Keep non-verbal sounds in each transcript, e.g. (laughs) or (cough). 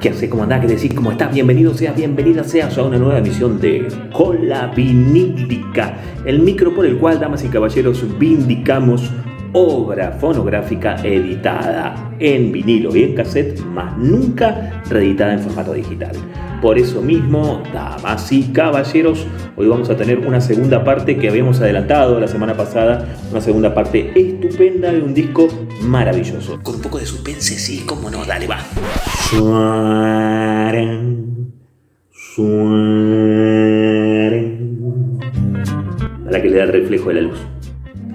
¿Qué hace? ¿Cómo andás? ¿Qué decís? ¿Cómo estás? Bienvenido seas, bienvenida seas a una nueva emisión de Cola Vinílica, el micro por el cual, damas y caballeros, vindicamos obra fonográfica editada en vinilo y en cassette, más nunca reeditada en formato digital. Por eso mismo, damas y caballeros, hoy vamos a tener una segunda parte que habíamos adelantado la semana pasada, una segunda parte estupenda de un disco maravilloso. Con un poco de suspense, sí, cómo no, dale, va. Suaren, suaren. A la que le da el reflejo de la luz.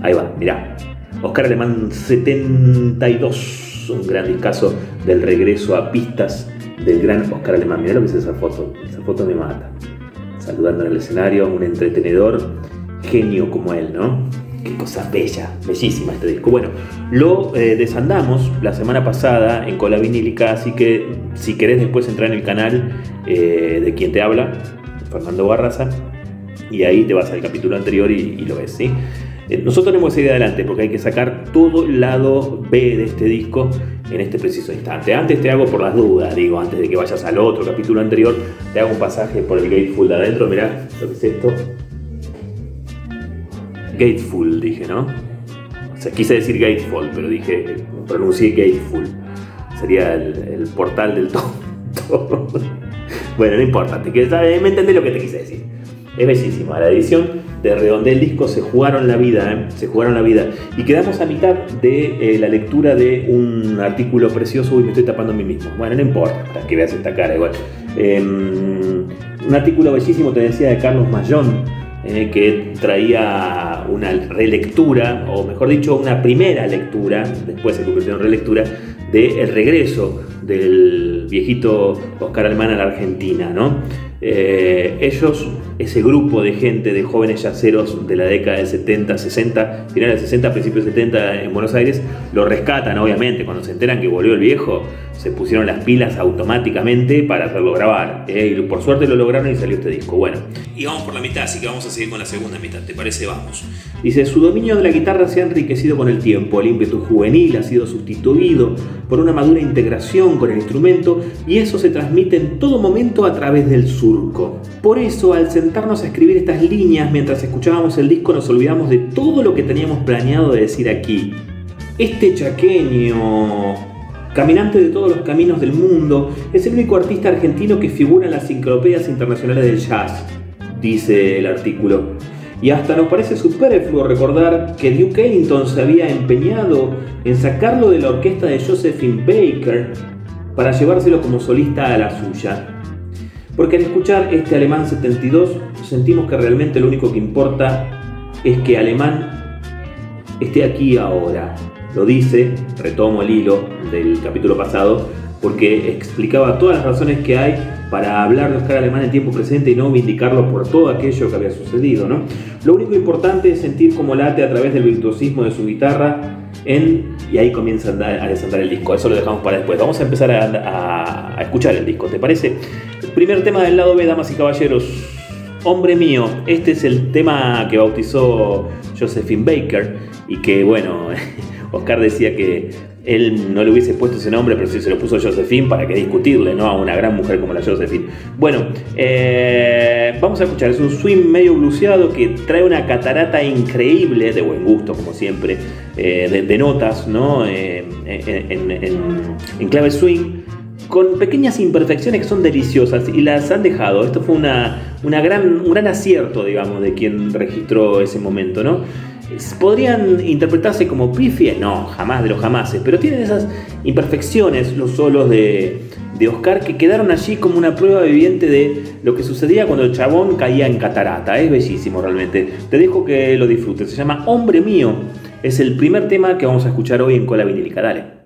Ahí va, mirá. Oscar Alemán 72, un gran discazo del regreso a pistas del gran Oscar Alemán. Mirá lo que es esa foto, esa foto me mata. Saludando en el escenario, un entretenedor, genio como él, ¿no? Qué cosa bella, bellísima este disco. Bueno, lo eh, desandamos la semana pasada en Cola Vinílica, así que si querés después entrar en el canal eh, de quien te habla, Fernando Barraza, y ahí te vas al capítulo anterior y, y lo ves, ¿sí? Eh, nosotros tenemos que seguir adelante porque hay que sacar todo el lado B de este disco en este preciso instante. Antes te hago por las dudas, digo, antes de que vayas al otro capítulo anterior, te hago un pasaje por el Gateful de adentro. Mirá lo que es esto. Gateful, dije, ¿no? O sea, quise decir Gateful, pero dije, pronuncié Gateful. Sería el, portal del tonto. (laughs) bueno, no importa, te, me entendés lo que te quise decir. Es bellísima la edición de Redondel Disco se jugaron la vida, ¿eh? se jugaron la vida. Y quedamos a mitad de eh, la lectura de un artículo precioso. y me estoy tapando a mí mismo. Bueno, no importa, para que veas esta cara igual. Em, un artículo bellísimo, te decía, de Carlos Mayón, eh, que traía una relectura, o mejor dicho, una primera lectura, después se convirtió en relectura, de El regreso del viejito Oscar Alemán a la Argentina, ¿no? Ellos ese grupo de gente, de jóvenes yaceros de la década del 70, 60, finales del 60, principios del 70 en Buenos Aires, lo rescatan obviamente, cuando se enteran que volvió el viejo, se pusieron las pilas automáticamente para hacerlo grabar. ¿eh? Y por suerte lo lograron y salió este disco. Bueno. Y vamos por la mitad, así que vamos a seguir con la segunda mitad, ¿te parece? Vamos. Dice, su dominio de la guitarra se ha enriquecido con el tiempo, el ímpetu juvenil ha sido sustituido por una madura integración con el instrumento y eso se transmite en todo momento a través del surco. Por eso, al sentarnos a escribir estas líneas mientras escuchábamos el disco, nos olvidamos de todo lo que teníamos planeado de decir aquí. Este chaqueño, caminante de todos los caminos del mundo, es el único artista argentino que figura en las enciclopedias internacionales del jazz, dice el artículo. Y hasta nos parece superfluo recordar que Duke Ellington se había empeñado en sacarlo de la orquesta de Josephine Baker para llevárselo como solista a la suya. Porque al escuchar este Alemán 72 sentimos que realmente lo único que importa es que Alemán esté aquí ahora. Lo dice, retomo el hilo del capítulo pasado, porque explicaba todas las razones que hay para hablar de Oscar Alemán en tiempo presente y no vindicarlo por todo aquello que había sucedido. ¿no? Lo único importante es sentir cómo late a través del virtuosismo de su guitarra en, y ahí comienza a, desandar el disco. Eso lo dejamos para después. Vamos a empezar a, a escuchar el disco, ¿te parece? Primer tema del lado B, damas y caballeros. Hombre mío, este es el tema que bautizó Josephine Baker y que, bueno, (laughs) Oscar decía que él no le hubiese puesto ese nombre, pero sí se lo puso Josephine para que discutirle, ¿no? A una gran mujer como la Josephine. Bueno, eh, vamos a escuchar, es un swing medio bluseado que trae una catarata increíble, de buen gusto, como siempre, eh, de, notas, ¿no? Eh, en, en clave swing con pequeñas imperfecciones que son deliciosas y las han dejado. Esto fue una, gran, un gran acierto, digamos, de quien registró ese momento, ¿no? ¿Podrían interpretarse como pifies? No, jamás de los jamases, pero tienen esas imperfecciones los solos de, de Oscar que quedaron allí como una prueba viviente de lo que sucedía cuando el chabón caía en catarata. Es bellísimo realmente. Te dejo que lo disfrutes. Se llama Hombre Mío. Es el primer tema que vamos a escuchar hoy en Cola Vinílica. Dale.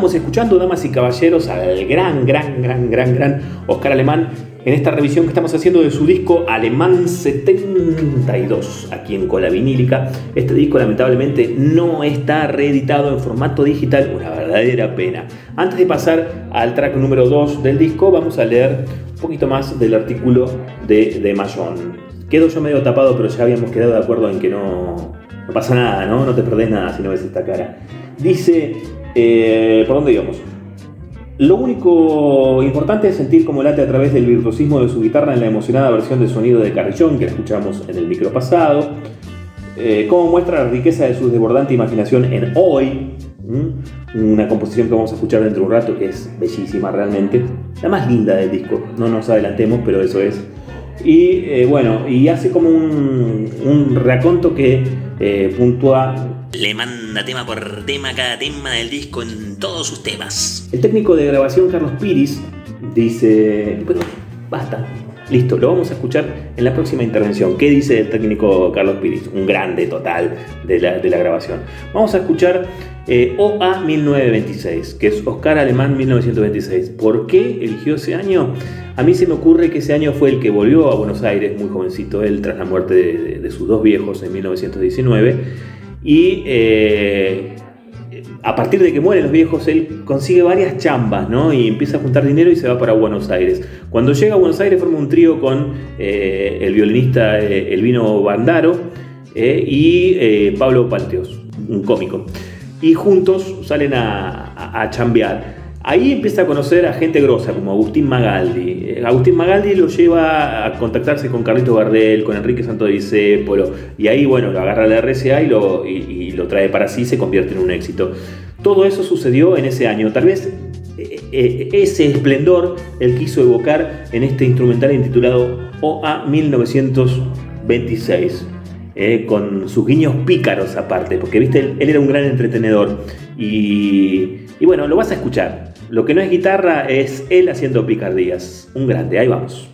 Estábamos escuchando, damas y caballeros, al gran, gran, gran, gran, gran Oscar Alemán en esta revisión que estamos haciendo de su disco Alemán 72, aquí en Cola Vinílica. Este disco lamentablemente no está reeditado en formato digital, una verdadera pena. Antes de pasar al track número 2 del disco, vamos a leer un poquito más del artículo de, de Mayón. Quedo yo medio tapado, pero ya habíamos quedado de acuerdo en que no, no pasa nada, ¿no? No te perdés nada si no ves esta cara. Dice, eh, ¿por dónde íbamos? Lo único importante es sentir cómo late a través del virtuosismo de su guitarra en la emocionada versión de sonido de Carrillón que escuchamos en el micro pasado. Eh, cómo muestra la riqueza de su desbordante imaginación en Hoy, una composición que vamos a escuchar dentro de un rato que es bellísima realmente. La más linda del disco, no nos adelantemos, pero eso es. Y eh, bueno, y hace como un, un que eh, puntúa le manda tema por tema cada tema del disco en todos sus temas. El técnico de grabación Carlos Piris dice, bueno, basta, listo, lo vamos a escuchar en la próxima intervención. ¿Qué dice el técnico Carlos Piris? Un grande total de la, grabación. Vamos a escuchar eh, OA 1926, que es Oscar Alemán 1926. ¿Por qué eligió ese año? A mí se me ocurre que ese año fue el que volvió a Buenos Aires, muy jovencito él, tras la muerte de, de sus dos viejos en 1919 y eh, a partir de que mueren los viejos, él consigue varias chambas, ¿no? Y empieza a juntar dinero y se va para Buenos Aires. Cuando llega a Buenos Aires forma un trío con eh, el violinista eh, Elvino Bandaro y Pablo Palteos, un cómico. Y juntos salen a, a chambear. Ahí empieza a conocer a gente grosa como Agustín Magaldi. Eh, Agustín Magaldi lo lleva a contactarse con Carlito Gardel, con Enrique Santo Discépolo, y ahí, bueno, lo agarra la RCA y lo, y, lo trae para sí se convierte en un éxito. Todo eso sucedió en ese año. Tal vez eh, eh, ese esplendor él quiso evocar en este instrumental intitulado OA 1926. con sus guiños pícaros aparte, porque viste, él, era un gran entretenedor. Y bueno, lo vas a escuchar. Lo que no es guitarra es él haciendo picardías. Un grande, ahí vamos.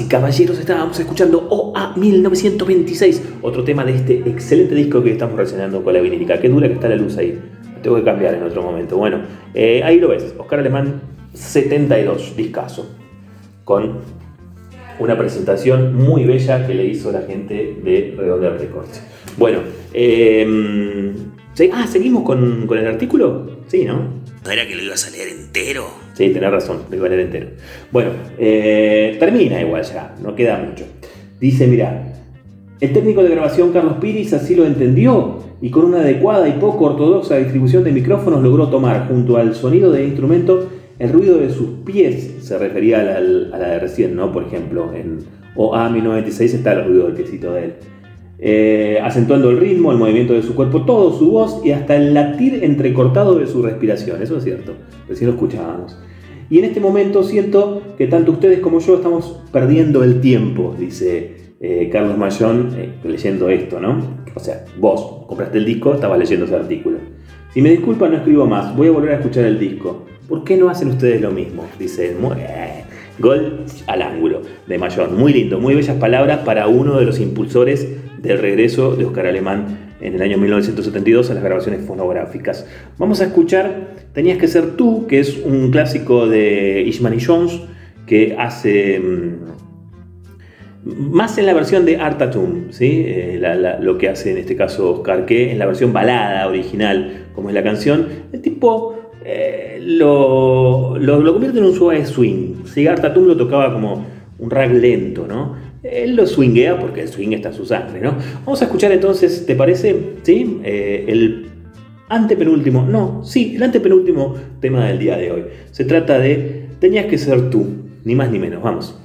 Y caballeros, estábamos escuchando OA 1926, otro tema de este excelente disco que estamos reseñando con la vinílica. Qué dura que está la luz ahí. Tengo que cambiar en otro momento. Bueno, eh, ahí lo ves, Oscar Alemán 72, discazo, con una presentación muy bella que le hizo la gente de Redondel Records. Bueno, eh, ah, ¿seguimos con, con el artículo? Sí, ¿no? ¿No era que lo ibas a leer entero? Sí, tenés razón, lo iba a entero. Bueno, eh, termina igual ya, no queda mucho. Dice, mira, el técnico de grabación Carlos Piris así lo entendió y con una adecuada y poco ortodoxa distribución de micrófonos logró tomar junto al sonido del instrumento el ruido de sus pies. Se refería a la, de recién, ¿no? Por ejemplo, en OA 1096 está el ruido del piecito de él eh, acentuando el ritmo, el movimiento de su cuerpo, todo, su voz y hasta el latir entrecortado de su respiración. Eso es cierto, recién lo escuchábamos. Y en este momento siento que tanto ustedes como yo estamos perdiendo el tiempo, dice eh, Carlos Mayón eh, leyendo esto, ¿no? O sea, vos compraste el disco, estabas leyendo ese artículo. Si me disculpan, no escribo más, voy a volver a escuchar el disco. ¿Por qué no hacen ustedes lo mismo? Dice, gol al ángulo de Mayón. Muy lindo, muy bellas palabras para uno de los impulsores del regreso de Oscar Alemán en el año 1972 a las grabaciones fonográficas. Vamos a escuchar Tenías que ser tú, que es un clásico de Ishmael Jones, que hace mm, más en la versión de Art ¿sí? Eh, lo que hace en este caso Oscar, que en la versión balada original, como es la canción, el tipo eh, lo, lo, convierte en un suave swing. ¿sí? Art lo tocaba como un rag lento, ¿no? Él lo swinguea porque el swing está en su sangre, ¿no? Vamos a escuchar entonces, ¿te parece? ¿Sí? Eh, el antepenúltimo, no, sí, el antepenúltimo tema del día de hoy. Se trata de Tenías que ser tú, ni más ni menos, vamos.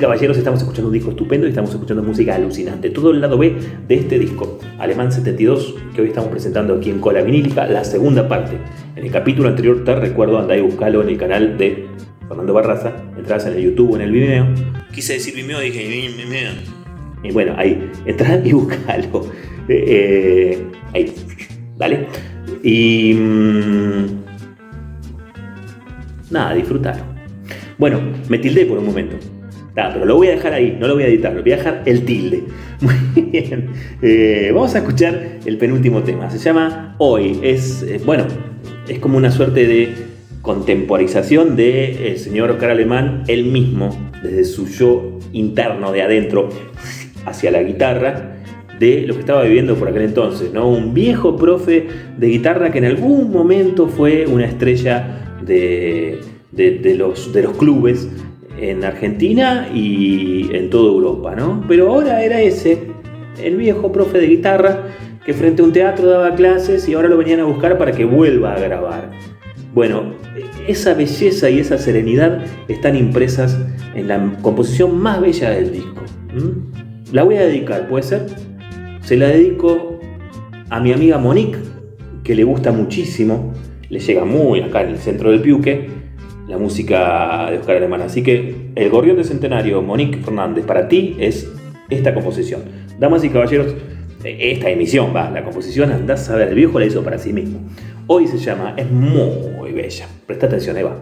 Caballeros, estamos escuchando un disco estupendo y estamos escuchando música alucinante. Todo el lado B de este disco, Alemán 72, que hoy estamos presentando aquí en Cola Vinílica, la segunda parte. En el capítulo anterior te recuerdo, andá y buscalo en el canal de Fernando Barraza, entras en el YouTube o en el Vimeo. Quise decir Vimeo, dije Vimeo. Y bueno, ahí, entras y (laughs) buscalo. Eh, eh, ahí, ¿vale? Y... Mmm, nada, disfrútalo. Bueno, me tildé por un momento. Pero lo voy a dejar ahí, no lo voy a editar, lo voy a dejar el tilde. (laughs) Muy bien. Eh, vamos a escuchar el penúltimo tema. Se llama Hoy. Es, eh, bueno, es como una suerte de contemporización del el señor Oscar Alemán, él mismo, desde su yo interno de adentro hacia la guitarra, de lo que estaba viviendo por aquel entonces, ¿no? Un viejo profe de guitarra que en algún momento fue una estrella de, de, los, de los clubes en Argentina y en toda Europa, ¿no? Pero ahora era ese, el viejo profe de guitarra que frente a un teatro daba clases y ahora lo venían a buscar para que vuelva a grabar. Bueno, esa belleza y esa serenidad están impresas en la composición más bella del disco. La voy a dedicar, ¿puede ser? Se la dedico a mi amiga Monique, que le gusta muchísimo, le llega muy acá en el centro del Piuque, la música de Oscar Alemán. Así que el Gorrión de Centenario, Monique Fernández, para ti es esta composición. Damas y caballeros, esta emisión, va, la composición, andás a ver, el viejo la hizo para sí mismo. Hoy se llama, es muy bella. Presta atención, Eva.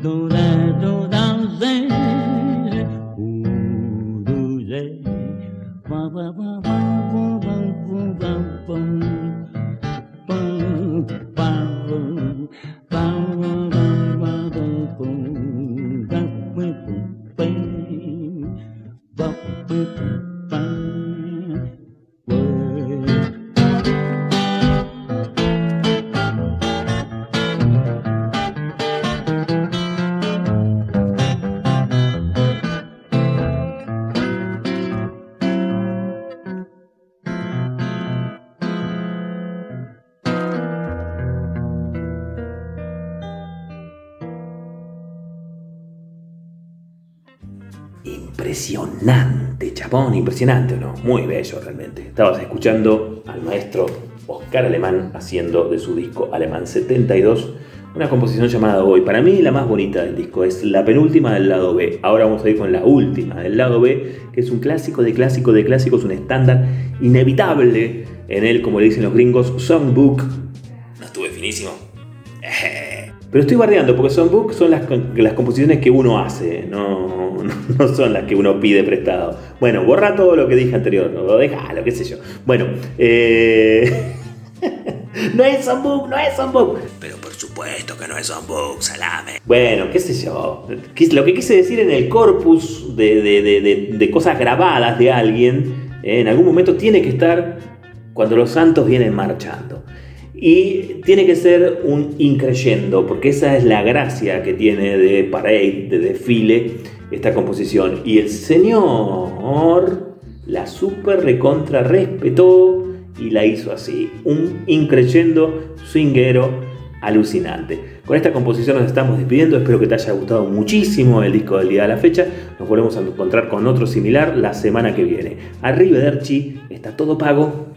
Impresionante, chapón, impresionante, ¿no? Muy bello realmente. Estabas escuchando al maestro Oscar Alemán haciendo de su disco Alemán 72 una composición llamada Hoy. Para mí la más bonita del disco es la penúltima del lado B. Ahora vamos a ir con la última del lado B, que es un clásico de clásico de clásicos, un estándar inevitable en él, como le dicen los gringos, Songbook. ¿No estuve finísimo? Pero estoy bardeando porque songbook son las, las composiciones que uno hace, no, no son las que uno pide prestado. Bueno, borra todo lo que dije anterior, o lo qué sé yo. Bueno, eh... (laughs) no es songbook, no es songbook. Pero por supuesto que no es songbook, salame. Bueno, qué sé yo. Lo que quise decir en el corpus de, de, de, cosas grabadas de alguien, eh, en algún momento tiene que estar cuando los santos vienen marchando. Y tiene que ser un increyendo, porque esa es la gracia que tiene de parade, de desfile, esta composición. Y el Señor la super recontra respetó y la hizo así. Un increyendo swinguero alucinante. Con esta composición nos estamos despidiendo. Espero que te haya gustado muchísimo el disco del día de la fecha. Nos volvemos a encontrar con otro similar la semana que viene. Arrivederci, está todo pago.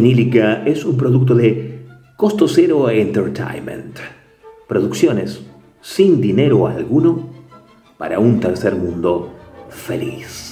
Vinílica es un producto de Costo Cero Entertainment. Producciones sin dinero alguno para un tercer mundo feliz.